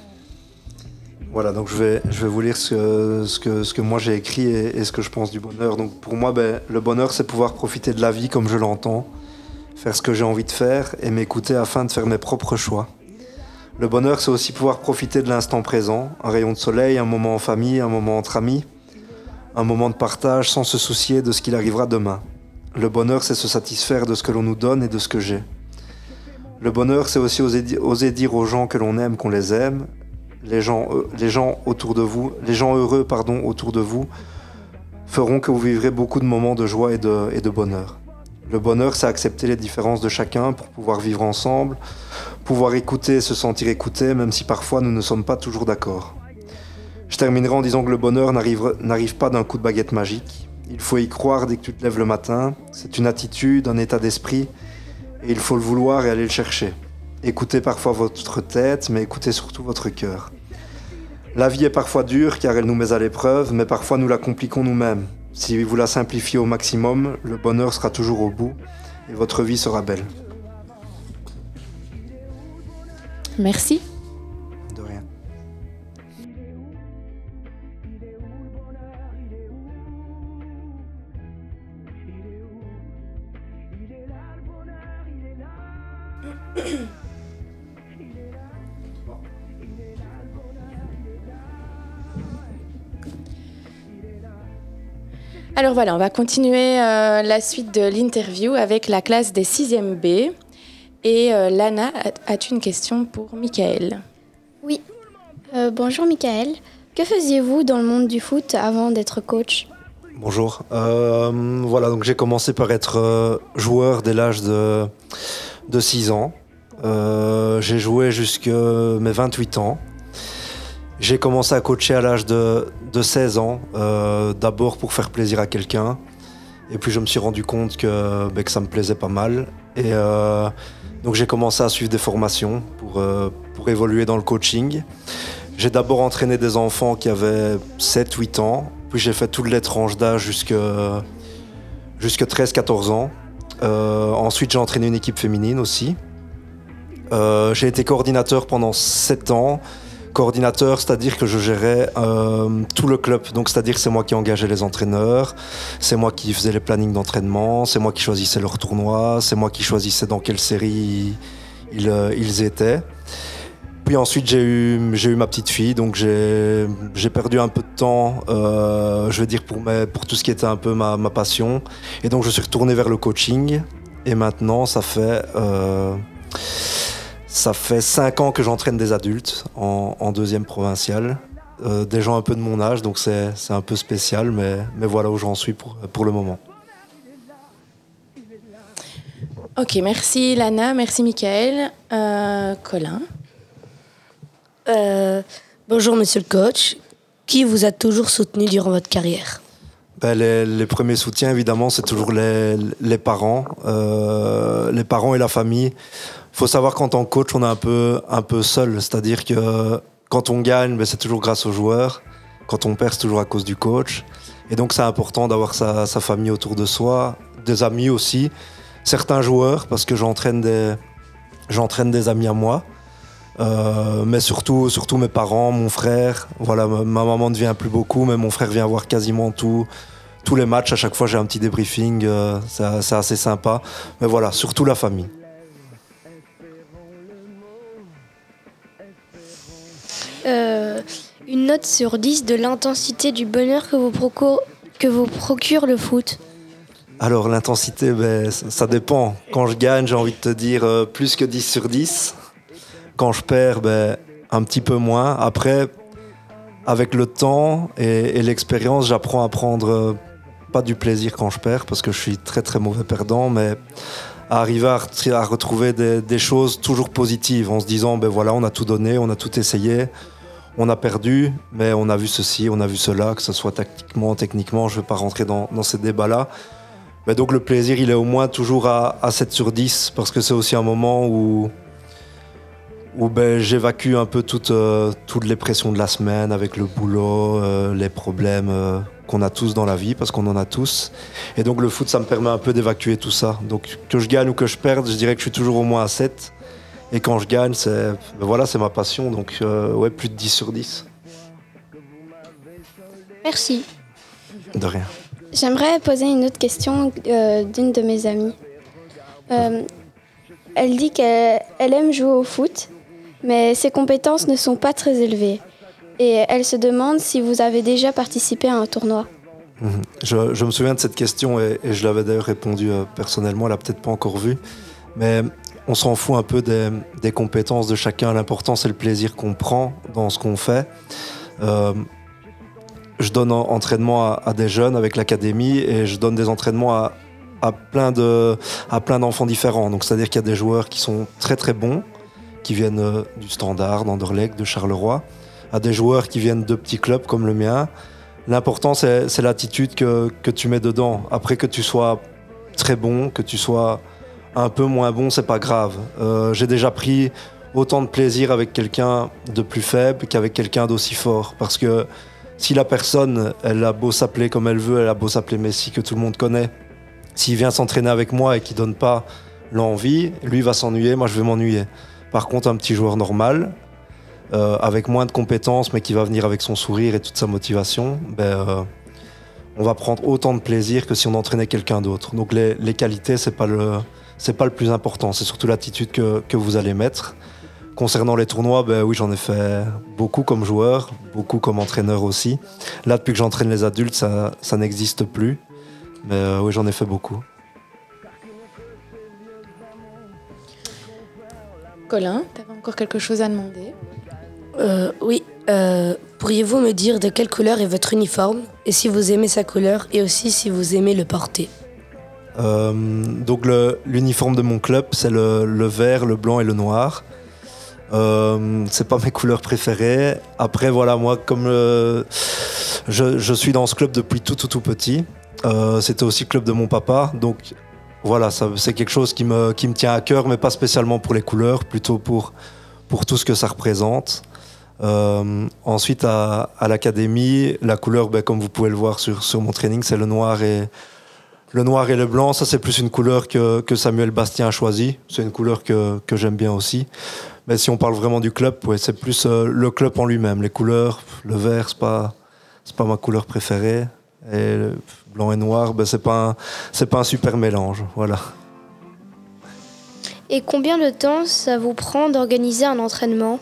Voilà, donc je vais, je vais vous lire ce que, ce que, ce que moi j'ai écrit et, ce que je pense du bonheur. Donc pour moi, ben, le bonheur, c'est pouvoir profiter de la vie comme je l'entends, faire ce que j'ai envie de faire et m'écouter afin de faire mes propres choix. Le bonheur, c'est aussi pouvoir profiter de l'instant présent, un rayon de soleil, un moment en famille, un moment entre amis, un moment de partage sans se soucier de ce qu'il arrivera demain. Le bonheur, c'est se satisfaire de ce que l'on nous donne et de ce que j'ai. Le bonheur, c'est aussi oser, oser dire aux gens que l'on aime qu'on les aime, les gens, euh, les gens autour de vous, les gens heureux pardon, autour de vous feront que vous vivrez beaucoup de moments de joie et de, bonheur. Le bonheur, c'est accepter les différences de chacun pour pouvoir vivre ensemble, pouvoir écouter se sentir écouté, même si parfois nous ne sommes pas toujours d'accord. Je terminerai en disant que le bonheur n'arrive pas d'un coup de baguette magique. Il faut y croire dès que tu te lèves le matin. C'est une attitude, un état d'esprit, et il faut le vouloir et aller le chercher. Écoutez parfois votre tête, mais écoutez surtout votre cœur. La vie est parfois dure car elle nous met à l'épreuve, mais parfois nous la compliquons nous-mêmes. si vous la simplifiez au maximum, le bonheur sera toujours au bout et votre vie sera belle. Merci. Alors voilà, on va continuer euh, la suite de l'interview avec la classe des 6e B. Et euh, Lana, as- as-tu une question pour Michael Oui. Euh, bonjour Michael. Que faisiez-vous dans le monde du foot avant d'être coach? Bonjour. Euh, voilà, donc j'ai commencé par être joueur dès l'âge de, de 6 ans. Euh, j'ai joué jusqu'à mes 28 ans. J'ai commencé à coacher à l'âge de, de 16 ans, euh, d'abord pour faire plaisir à quelqu'un. Et puis je me suis rendu compte que, ben, que ça me plaisait pas mal. Et euh, donc j'ai commencé à suivre des formations pour, euh, pour évoluer dans le coaching. J'ai d'abord entraîné des enfants qui avaient 7-8 ans, puis j'ai fait toutes les tranches d'âge jusqu'à jusqu'à 13-14 ans. Ensuite, j'ai entraîné une équipe féminine aussi. J'ai été coordinateur pendant 7 ans. Coordinateur, c'est-à-dire que je gérais euh, tout le club. Donc, c'est-à-dire c'est moi qui engageais les entraîneurs, c'est moi qui faisais les plannings d'entraînement, c'est moi qui choisissais leurs tournois, c'est moi qui choisissais dans quelle série ils, euh, étaient. Puis ensuite, j'ai eu, j'ai eu ma petite fille, donc j'ai perdu un peu de temps, euh, je veux dire, pour, pour tout ce qui était un peu ma, ma passion. Et donc, je suis retourné vers le coaching. Et maintenant, ça fait, ça fait cinq ans que j'entraîne des adultes en, en deuxième provinciale. Euh, des gens un peu de mon âge, donc c'est c'est un peu spécial, mais, mais voilà où j'en suis pour, pour le moment. Ok, merci Lana, merci Michael. Euh, Colin Euh, bonjour monsieur le coach. Qui vous a toujours soutenu durant votre carrière? Ben, les, les premiers soutiens, évidemment, c'est toujours les, les parents, euh, les parents et la famille. Faut savoir qu'en tant que coach, on est un peu, un peu seul. C'est-à-dire que quand on gagne, ben, c'est toujours grâce aux joueurs. Quand on perd, c'est toujours à cause du coach. Et donc, c'est important d'avoir sa, famille autour de soi, des amis aussi. Certains joueurs, parce que j'entraîne des, j'entraîne des amis à moi. Euh, mais surtout, surtout mes parents, mon frère. Voilà, ma, ma maman ne vient plus beaucoup, mais mon frère vient voir quasiment tout, tous les matchs. À chaque fois, j'ai un petit débriefing. euh, c'est assez sympa. Mais voilà, surtout la famille. Euh, Une note sur 10 de l'intensité du bonheur que vous, procure, que vous procure le foot. Alors, l'intensité, ben, ça, dépend. Quand je gagne, j'ai envie de te dire euh, plus que 10 sur 10. Quand je perds, ben, un petit peu moins. Après, avec le temps et, l'expérience, j'apprends à prendre euh, pas du plaisir quand je perds, parce que je suis très très mauvais perdant, mais à arriver à retrouver des, des choses toujours positives en se disant, ben voilà, on a tout donné, on a tout essayé, on a perdu, mais on a vu ceci, on a vu cela, que ce soit tactiquement, techniquement, je ne vais pas rentrer dans, ces débats-là. Mais donc le plaisir, il est au moins toujours à, à 7 sur 10, parce que c'est aussi un moment où, où ben, j'évacue un peu toutes, euh, les pressions de la semaine avec le boulot, euh, les problèmes euh, qu'on a tous dans la vie, parce qu'on en a tous. Et donc le foot, ça me permet un peu d'évacuer tout ça. Donc que je gagne ou que je perde, je dirais que je suis toujours au moins à 7. Et quand je gagne, c'est ben voilà, c'est ma passion, donc euh, ouais, plus de 10 sur 10. Merci. De rien. J'aimerais poser une autre question euh, d'une de mes amies. Euh, elle dit qu'elle elle aime jouer au foot, mais ses compétences ne sont pas très élevées. Et elle se demande si vous avez déjà participé à un tournoi. Mhm. Je, je me souviens de cette question et, et je l'avais d'ailleurs répondu euh, personnellement, elle l'a peut-être pas encore vu. Mais on s'en fout un peu des, compétences de chacun. L'important, c'est le plaisir qu'on prend dans ce qu'on fait. Euh, je donne en- entraînement à, des jeunes avec l'académie et je donne des entraînements à, plein de à plein d'enfants différents. Donc c'est-à-dire qu'il y a des joueurs qui sont très très bons, qui viennent euh, du Standard, d'Anderlecht, de Charleroi, à des joueurs qui viennent de petits clubs comme le mien. L'important c'est c'est l'attitude que, que tu mets dedans. Après que tu sois très bon, que tu sois un peu moins bon, c'est pas grave. Euh, J'ai déjà pris autant de plaisir avec quelqu'un de plus faible qu'avec quelqu'un d'aussi fort. Parce que si la personne, elle a beau s'appeler comme elle veut, elle a beau s'appeler Messi que tout le monde connaît, s'il vient s'entraîner avec moi et qu'il donne pas l'envie, lui va s'ennuyer, moi je vais m'ennuyer. Par contre, un petit joueur normal, euh, avec moins de compétences, mais qui va venir avec son sourire et toute sa motivation, ben, euh, on va prendre autant de plaisir que si on entraînait quelqu'un d'autre. Donc les, les qualités, c'est pas le c'est pas le plus important, c'est surtout l'attitude que, que vous allez mettre. Concernant les tournois, ben oui, j'en ai fait beaucoup comme joueur, beaucoup comme entraîneur aussi. Là, depuis que j'entraîne les adultes, ça, ça n'existe plus. Mais euh, oui, j'en ai fait beaucoup. Colin, tu avais encore quelque chose à demander? Euh, oui. Euh, Pourriez-vous me dire de quelle couleur est votre uniforme? Et si vous aimez sa couleur et aussi si vous aimez le porter? Donc le- l'uniforme de mon club, c'est le, vert, le blanc et le noir. Euh, c'est pas mes *laughs* couleurs préférées. Après, voilà, moi, comme euh, je, suis dans ce club depuis tout, tout, tout petit, euh, c'était aussi le club de mon papa. Donc, voilà, c'est quelque chose qui me, qui me tient à cœur, mais pas spécialement pour les couleurs, plutôt pour, pour tout ce que ça représente. Euh, ensuite, à, à l'académie, la couleur, ben, comme vous pouvez le voir sur, sur mon training, c'est le noir et, le noir et le blanc, ça c'est plus une couleur que, Samuel Bastien a choisi. C'est une couleur que, que j'aime bien aussi. Mais si on parle vraiment du club, c'est plus euh, le club en lui-même. Les couleurs, le vert, c'est pas, c'est pas ma couleur préférée. Et le blanc et noir, ben, c'est pas un, c'est pas un super mélange. Voilà. Et combien de temps ça vous prend d'organiser un entraînement?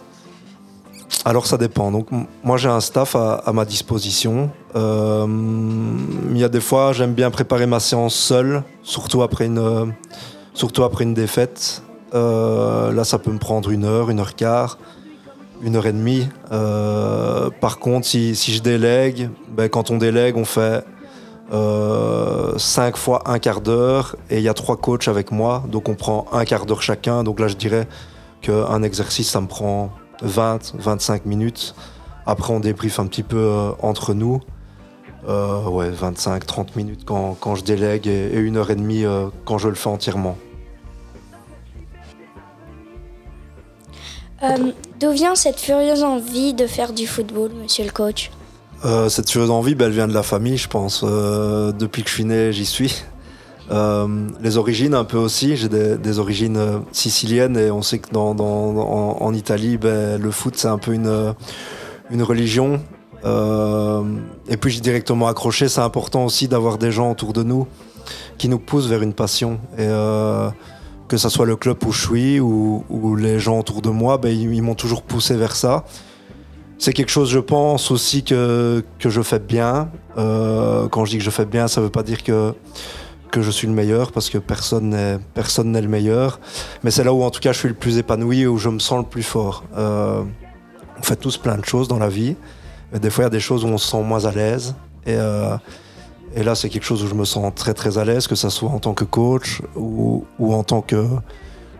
Alors ça dépend. Donc moi j'ai un staff à, ma disposition. Euh, Il y a des fois j'aime bien préparer ma séance seule, surtout après une, euh, défaite. Euh, là ça peut me prendre une heure, une heure quart, une heure et demie. Par contre si, je délègue, ben, quand on délègue on fait euh, cinq fois un quart d'heure et il y a trois coachs avec moi, donc on prend un quart d'heure chacun. Donc là je dirais qu'un exercice ça me prend 20, 25 minutes. Après, on débriefe un petit peu euh, entre nous. Euh, ouais, 25, 30 minutes quand, quand je délègue et, et une heure et demie euh, quand je le fais entièrement. Euh, D'où vient cette furieuse envie de faire du football, monsieur le coach? Euh, cette furieuse envie, ben, elle vient de la famille, je pense. Euh, depuis que je suis né, j'y suis. Euh, les origines, un peu aussi. J'ai des, origines euh, siciliennes et on sait que dans, dans- en, Italie, ben, le foot, c'est un peu une, euh, une religion. Et puis, j'ai directement accroché. C'est important aussi d'avoir des gens autour de nous qui nous poussent vers une passion. Et que ce soit le club où je suis ou, les gens autour de moi, ben, ils, m'ont toujours poussé vers ça. C'est quelque chose, je pense, aussi que, que je fais bien. Quand je dis que je fais bien, ça ne veut pas dire que, que je suis le meilleur, parce que personne n'est personne n'est le meilleur. Mais c'est là où, en tout cas, je suis le plus épanoui et où je me sens le plus fort. Euh, on fait tous plein de choses dans la vie, mais des fois, il y a des choses où on se sent moins à l'aise. Et, euh, et là, c'est quelque chose où je me sens très, très à l'aise, que ce soit en tant que coach ou, ou en tant que,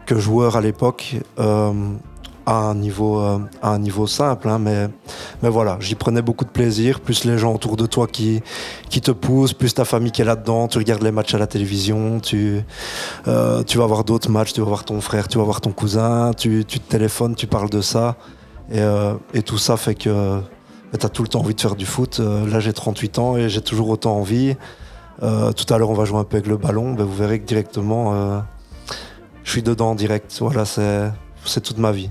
que joueur à l'époque. Euh, à un niveau, euh, à un niveau simple, hein, mais, mais voilà, j'y prenais beaucoup de plaisir, plus les gens autour de toi qui, qui te poussent, plus ta famille qui est là-dedans, tu regardes les matchs à la télévision, tu, euh, tu vas voir d'autres matchs, tu vas voir ton frère, tu vas voir ton cousin, tu, tu te téléphones, tu parles de ça, et, euh, et tout ça fait que tu as tout le temps envie de faire du foot. Là, j'ai 38 ans et j'ai toujours autant envie. Tout à l'heure, on va jouer un peu avec le ballon, ben, vous verrez que directement, je suis dedans direct. Voilà, c'est toute ma vie.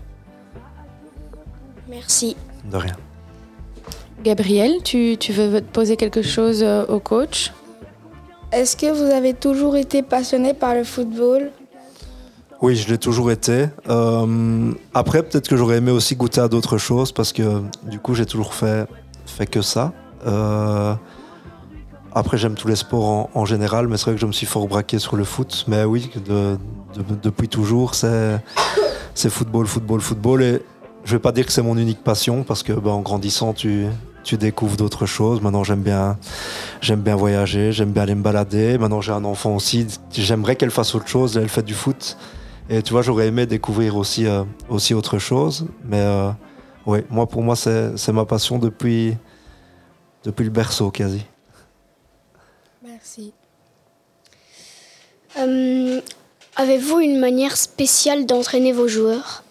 Merci. De rien. Gabriel, tu, tu veux te poser quelque chose euh, au coach? Est-ce que vous avez toujours été passionné par le football? Oui, je l'ai toujours été. Euh, après, peut-être que j'aurais aimé aussi goûter à d'autres choses parce que du coup, j'ai toujours fait, fait que ça. Euh, après, j'aime tous les sports en, en général, mais c'est vrai que je me suis fort braqué sur le foot. Mais oui, de- de- depuis toujours, c'est c'est football, football, football. Et je vais pas dire que c'est mon unique passion parce que ben, en grandissant, tu, découvres d'autres choses. Maintenant, j'aime bien, voyager, j'aime bien aller me balader. Maintenant, j'ai un enfant aussi. J'aimerais qu'elle fasse autre chose. Elle fait du foot. Et tu vois, j'aurais aimé découvrir aussi, euh, autre chose. Mais euh, ouais, moi, pour moi, c'est ma passion depuis, depuis le berceau quasi. Merci. Euh, Avez-vous une manière spéciale d'entraîner vos joueurs?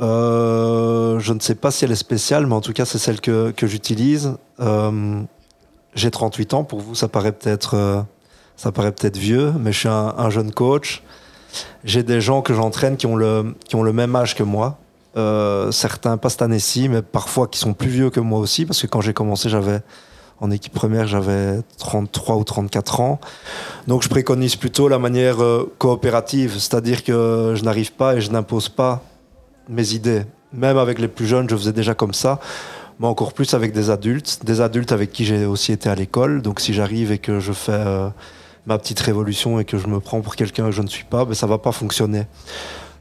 Euh, je ne sais pas si elle est spéciale, mais en tout cas, c'est celle que, j'utilise. Euh, j'ai 38 ans, pour vous, ça paraît peut-être euh, peut-être vieux, mais je suis un, un jeune coach. J'ai des gens que j'entraîne qui, ont le, qui ont le même âge que moi. Certains, pas cette année-ci, mais parfois qui sont plus vieux que moi aussi, parce que quand j'ai commencé, j'avais en équipe première, j'avais 33 ou 34 ans. Donc je préconise plutôt la manière coopérative, c'est-à-dire que je n'arrive pas et je n'impose pas mes idées. Même avec les plus jeunes, je faisais déjà comme ça, mais encore plus avec des adultes, des adultes avec qui j'ai aussi été à l'école. Donc si j'arrive et que je fais euh, ma petite révolution et que je me prends pour quelqu'un que je ne suis pas, ben, ça va pas fonctionner.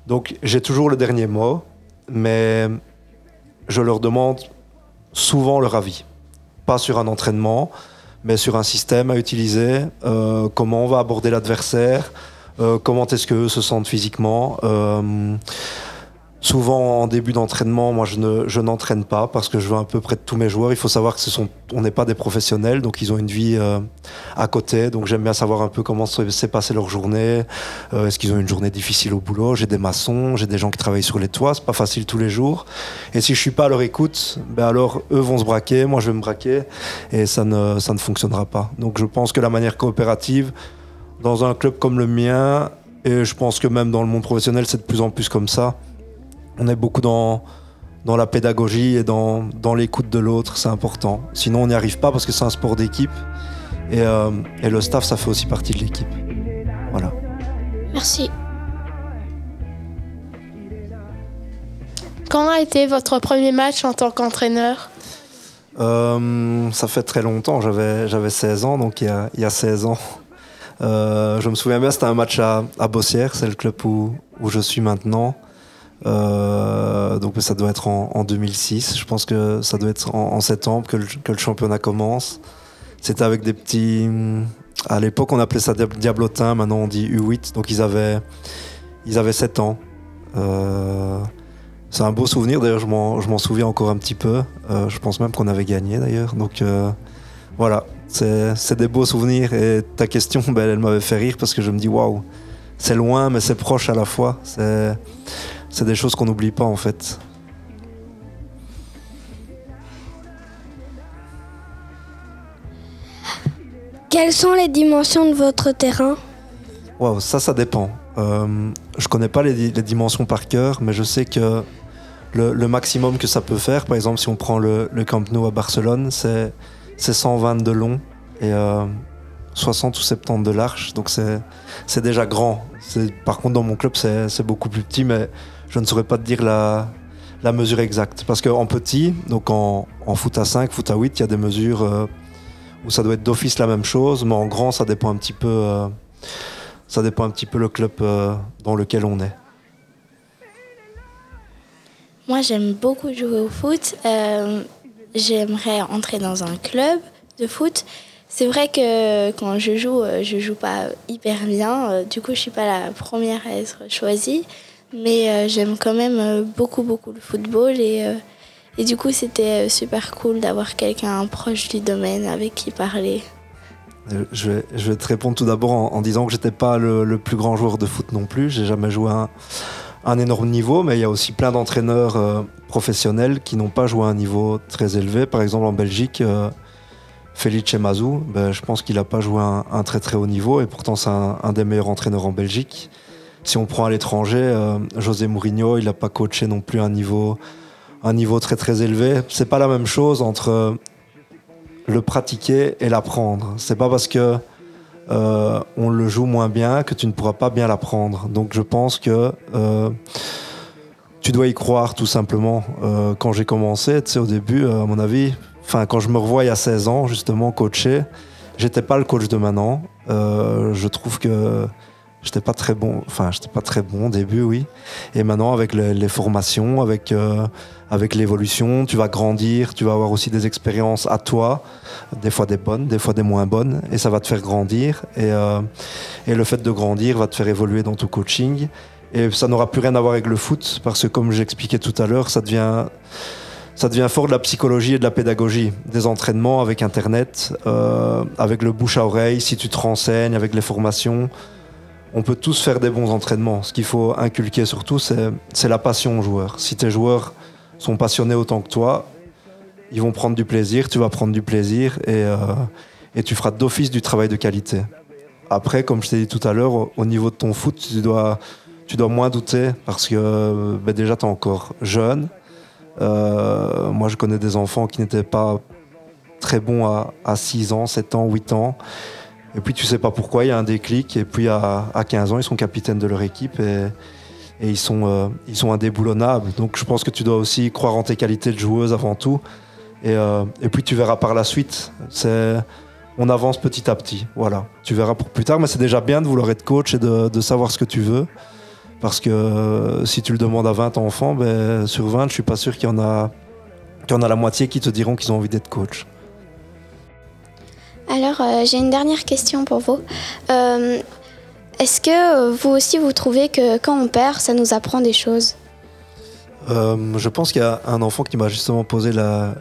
Donc j'ai toujours le dernier mot, mais je leur demande souvent leur avis. Pas sur un entraînement, mais sur un système à utiliser, euh, comment on va aborder l'adversaire, euh, comment est-ce qu'eux se sentent physiquement. Souvent en début d'entraînement, moi je ne n'entraîne pas parce que je veux un peu près de tous mes joueurs. Il faut savoir que ce sont on n'est pas des professionnels, donc ils ont une vie euh, à côté. Donc j'aime bien savoir un peu comment s'est passée leur journée. Euh, Est-ce qu'ils ont une journée difficile au boulot? J'ai des maçons, j'ai des gens qui travaillent sur les toits. C'est pas facile tous les jours. Et si je suis pas à leur écoute, ben alors eux vont se braquer, moi je vais me braquer, et ça ne ça ne fonctionnera pas. Donc je pense que la manière coopérative dans un club comme le mien, et je pense que même dans le monde professionnel, c'est de plus en plus comme ça on est beaucoup dans, dans la pédagogie et dans, dans l'écoute de l'autre, c'est important. Sinon, on n'y arrive pas parce que c'est un sport d'équipe. Et, euh, et, le staff, ça fait aussi partie de l'équipe. Voilà. Merci. Quand a été votre premier match en tant qu'entraîneur? Euh, Ça fait très longtemps, j'avais, j'avais 16 ans, donc il y a, il y a 16 ans. Euh, je me souviens bien, c'était un match à, à Bossière, c'est le club où, où je suis maintenant. Euh, donc ça doit être en, en, 2006. Je pense que ça doit être en, septembre que le, championnat commence. C'était avec des petits. À l'époque, on appelait ça diablotin. Maintenant, on dit U8. Donc ils avaient, ils avaient 7 ans. Euh, c'est un beau souvenir. D'ailleurs, je m'en souviens encore un petit peu. Euh, je pense même qu'on avait gagné d'ailleurs. Donc voilà, c'est des beaux souvenirs. Et ta question, ben, elle m'avait fait rire parce que je me dis waouh, c'est loin, mais c'est proche à la fois. C'est c'est des choses qu'on n'oublie pas en fait. Quelles sont les dimensions de votre terrain? Wow, ça, ça dépend. Euh, je connais pas les, les, dimensions par cœur, mais je sais que le, le, maximum que ça peut faire, par exemple, si on prend le, le Camp Nou à Barcelone, c'est 120 de long et euh, 60 ou 70 de large. Donc c'est déjà grand. Par contre, dans mon club, c'est beaucoup plus petit, mais je ne saurais pas te dire la, mesure exacte. Parce qu'en petit, donc en, foot à 5, foot à 8, il y a des mesures euh, où ça doit être d'office la même chose, mais en grand, ça dépend un petit peu, euh, ça dépend un petit peu le club euh, dans lequel on est. Moi, j'aime beaucoup jouer au foot. J'aimerais entrer dans un club de foot. C'est vrai que quand je joue, je joue pas hyper bien. Du coup, je suis pas la première à être choisie. Mais euh, j'aime quand même euh, beaucoup, beaucoup le football. Et, euh, et du coup, c'était super cool d'avoir quelqu'un proche du domaine avec qui parler. Je vais, te répondre tout d'abord en, disant que j'étais pas le, plus grand joueur de foot non plus. J'ai jamais joué à un, énorme niveau, mais il y a aussi plein d'entraîneurs professionnels qui n'ont pas joué à un niveau très élevé. Par exemple, en Belgique, euh, Felice Mazou, ben, je pense qu'il n'a pas joué à un, très très haut niveau et pourtant c'est un, des meilleurs entraîneurs en Belgique. Si on prend à l'étranger, euh, José Mourinho, il n'a pas coaché non plus un niveau, un niveau très très élevé. C'est pas la même chose entre le pratiquer et l'apprendre. C'est pas parce que euh, on le joue moins bien que tu ne pourras pas bien l'apprendre. Donc je pense que euh, tu dois y croire tout simplement. Euh, quand j'ai commencé, tu sais, au début, à mon avis, enfin quand je me revois il y a 16 ans, justement, coacher, j'étais pas le coach de maintenant. je trouve que J'étais pas très bon, enfin j'étais pas très bon au début, oui. Et maintenant avec les, les formations, avec euh, avec l'évolution, tu vas grandir, tu vas avoir aussi des expériences à toi, des fois des bonnes, des fois des moins bonnes, et ça va te faire grandir. Et euh, et le fait de grandir va te faire évoluer dans ton coaching. Et ça n'aura plus rien à voir avec le foot parce que comme j'expliquais tout à l'heure, ça devient ça devient fort de la psychologie et de la pédagogie, des entraînements avec Internet, euh, avec le bouche à oreille, si tu te renseignes, avec les formations on peut tous faire des bons entraînements. Ce qu'il faut inculquer surtout, c'est la passion aux joueurs. Si tes joueurs sont passionnés autant que toi, ils vont prendre du plaisir, tu vas prendre du plaisir et, euh, tu feras d'office du travail de qualité. Après, comme je t'ai dit tout à l'heure, au niveau de ton foot, tu dois, moins douter parce que ben déjà, tu es encore jeune. Euh, moi, je connais des enfants qui n'étaient pas très bons à, à, 6 ans, 7 ans, 8 ans. Et puis, tu sais pas pourquoi, il y a un déclic. Et puis, à, à 15 ans, ils sont capitaines de leur équipe et, ils, sont, euh, ils sont indéboulonnables. Donc, je pense que tu dois aussi croire en tes qualités de joueuse avant tout. Et, euh, puis, tu verras par la suite. On avance petit à petit. Voilà. Tu verras pour plus tard, mais c'est déjà bien de vouloir être coach et de, savoir ce que tu veux. Parce que euh, si tu le demandes à 20 enfants, ben, sur 20, je suis pas sûr qu'il y en a, qu'il y en a la moitié qui te diront qu'ils ont envie d'être coach. Alors, euh, j'ai une dernière question pour vous. Euh, est-ce que vous aussi, vous trouvez que quand on perd, ça nous apprend des choses euh, je pense qu'il y a un enfant qui m'a justement posé la,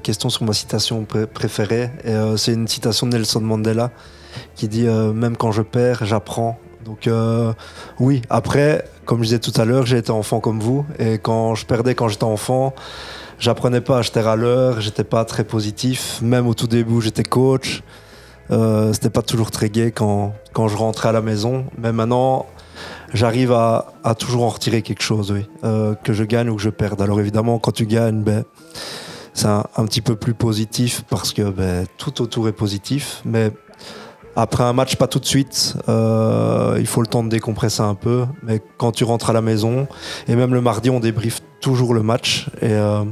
question sur ma citation préférée. C'est une citation de Nelson Mandela qui dit Même quand je perds, j'apprends. Donc, oui, après, comme je disais tout à l'heure, j'ai été enfant comme vous. Et quand je perdais quand j'étais enfant, j'apprenais pas à acheter à l'heure, j'étais pas très positif. Même au tout début, j'étais coach. C'était pas toujours très gai quand, quand je rentrais à la maison. Mais maintenant, j'arrive à, toujours en retirer quelque chose, oui. Euh, que je gagne ou que je perde. Alors évidemment, quand tu gagnes, ben, c'est un, petit peu plus positif parce que ben, tout autour est positif. Mais après un match, pas tout de suite. Euh, il faut le temps de décompresser un peu. Mais quand tu rentres à la maison, et même le mardi, on débriefe toujours le match. Et, euh,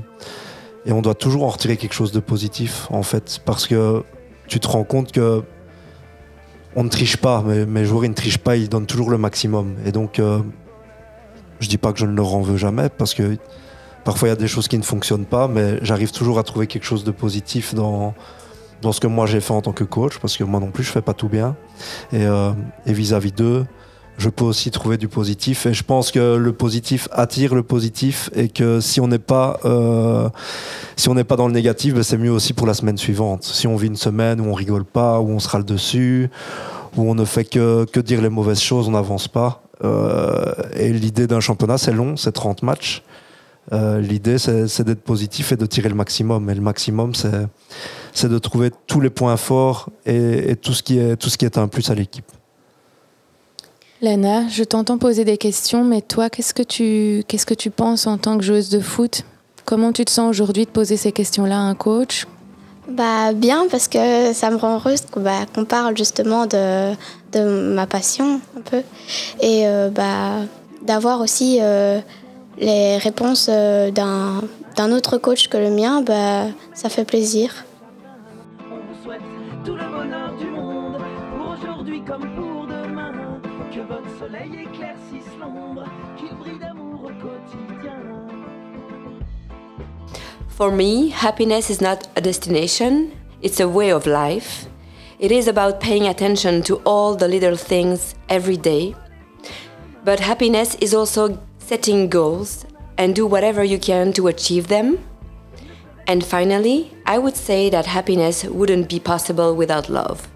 on doit toujours en retirer quelque chose de positif, en fait. Parce que tu te rends compte que on ne triche pas, mais mes joueurs ils ne trichent pas, ils donnent toujours le maximum. Et donc, euh, je dis pas que je ne leur en veux jamais, parce que parfois il y a des choses qui ne fonctionnent pas, mais j'arrive toujours à trouver quelque chose de positif dans, dans ce que moi j'ai fait en tant que coach, parce que moi non plus je fais pas tout bien. Et, euh, vis-à-vis d'eux, je peux aussi trouver du positif. Et je pense que le positif attire le positif et que si on n'est pas, euh, si on n'est pas dans le négatif, ben, c'est mieux aussi pour la semaine suivante. Si on vit une semaine où on rigole pas, où on se râle dessus, où on ne fait que, que dire les mauvaises choses, on n'avance pas. Euh, et l'idée d'un championnat, c'est long, c'est 30 matchs. Euh, l'idée, c'est d'être positif et de tirer le maximum. Et le maximum, c'est de trouver tous les points forts et, et, tout, ce qui est, tout ce qui est un plus à l'équipe. Lana, je t'entends poser des questions, mais toi, qu'est-ce que tu, qu'est-ce que tu penses en tant que joueuse de foot? Comment tu te sens aujourd'hui de poser ces questions-là à un coach? Bah, Bien, parce que ça me rend heureuse bah, qu'on parle justement de, de, ma passion un peu. Et euh, bah, d'avoir aussi euh, les réponses euh, d'un, d'un autre coach que le mien, bah, ça fait plaisir. For me, happiness is not a destination, it's a way of life. It is about paying attention to all the little things every day. But happiness is also setting goals and do whatever you can to achieve them. And finally, I would say that happiness wouldn't be possible without love.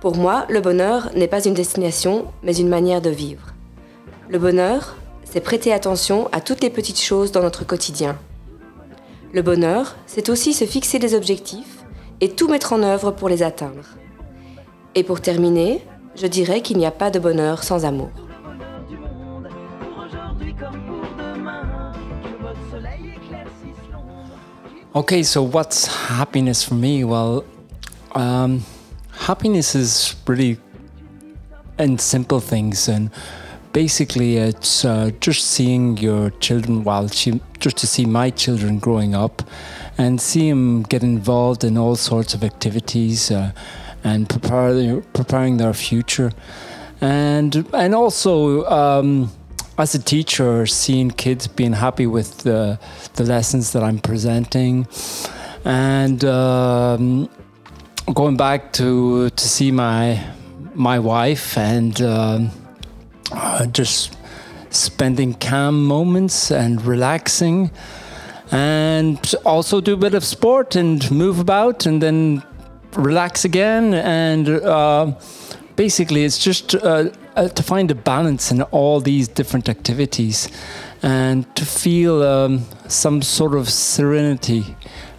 Pour moi, le bonheur n'est pas une destination, mais une manière de vivre. Le bonheur, c'est prêter attention à toutes les petites choses dans notre quotidien. Le bonheur, c'est aussi se fixer des objectifs et tout mettre en œuvre pour les atteindre. Et pour terminer, je dirais qu'il n'y a pas de bonheur sans amour. Okay, so what's happiness for me? Well, um, happiness is really in simple things and basically it's uh, just seeing your children while she, just to see my children growing up and see them get involved in all sorts of activities uh, and prepare, preparing their future and and also um, as a teacher seeing kids being happy with the, the lessons that I'm presenting. And um, going back to to see my my wife and um, uh, just spending calm moments and relaxing. And also do a bit of sport and move about and then relax again, and uh, basically, it's just uh, uh, to find a balance in all these different activities, and to feel um, some sort of serenity,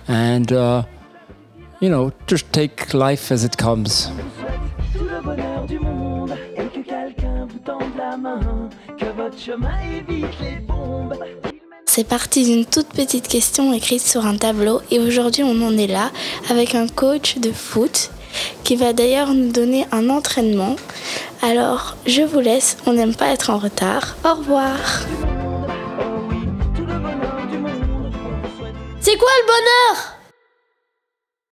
and uh, you know, just take life as it comes. Tout le bonheur du monde et que quelqu'un vous tende la main, que votre chemin évite les bombes? C'est parti d'une toute petite question écrite sur un tableau et aujourd'hui on en est là avec un coach de foot qui va d'ailleurs nous donner un entraînement. Alors je vous laisse, on n'aime pas être en retard. Au revoir. C'est quoi le bonheur?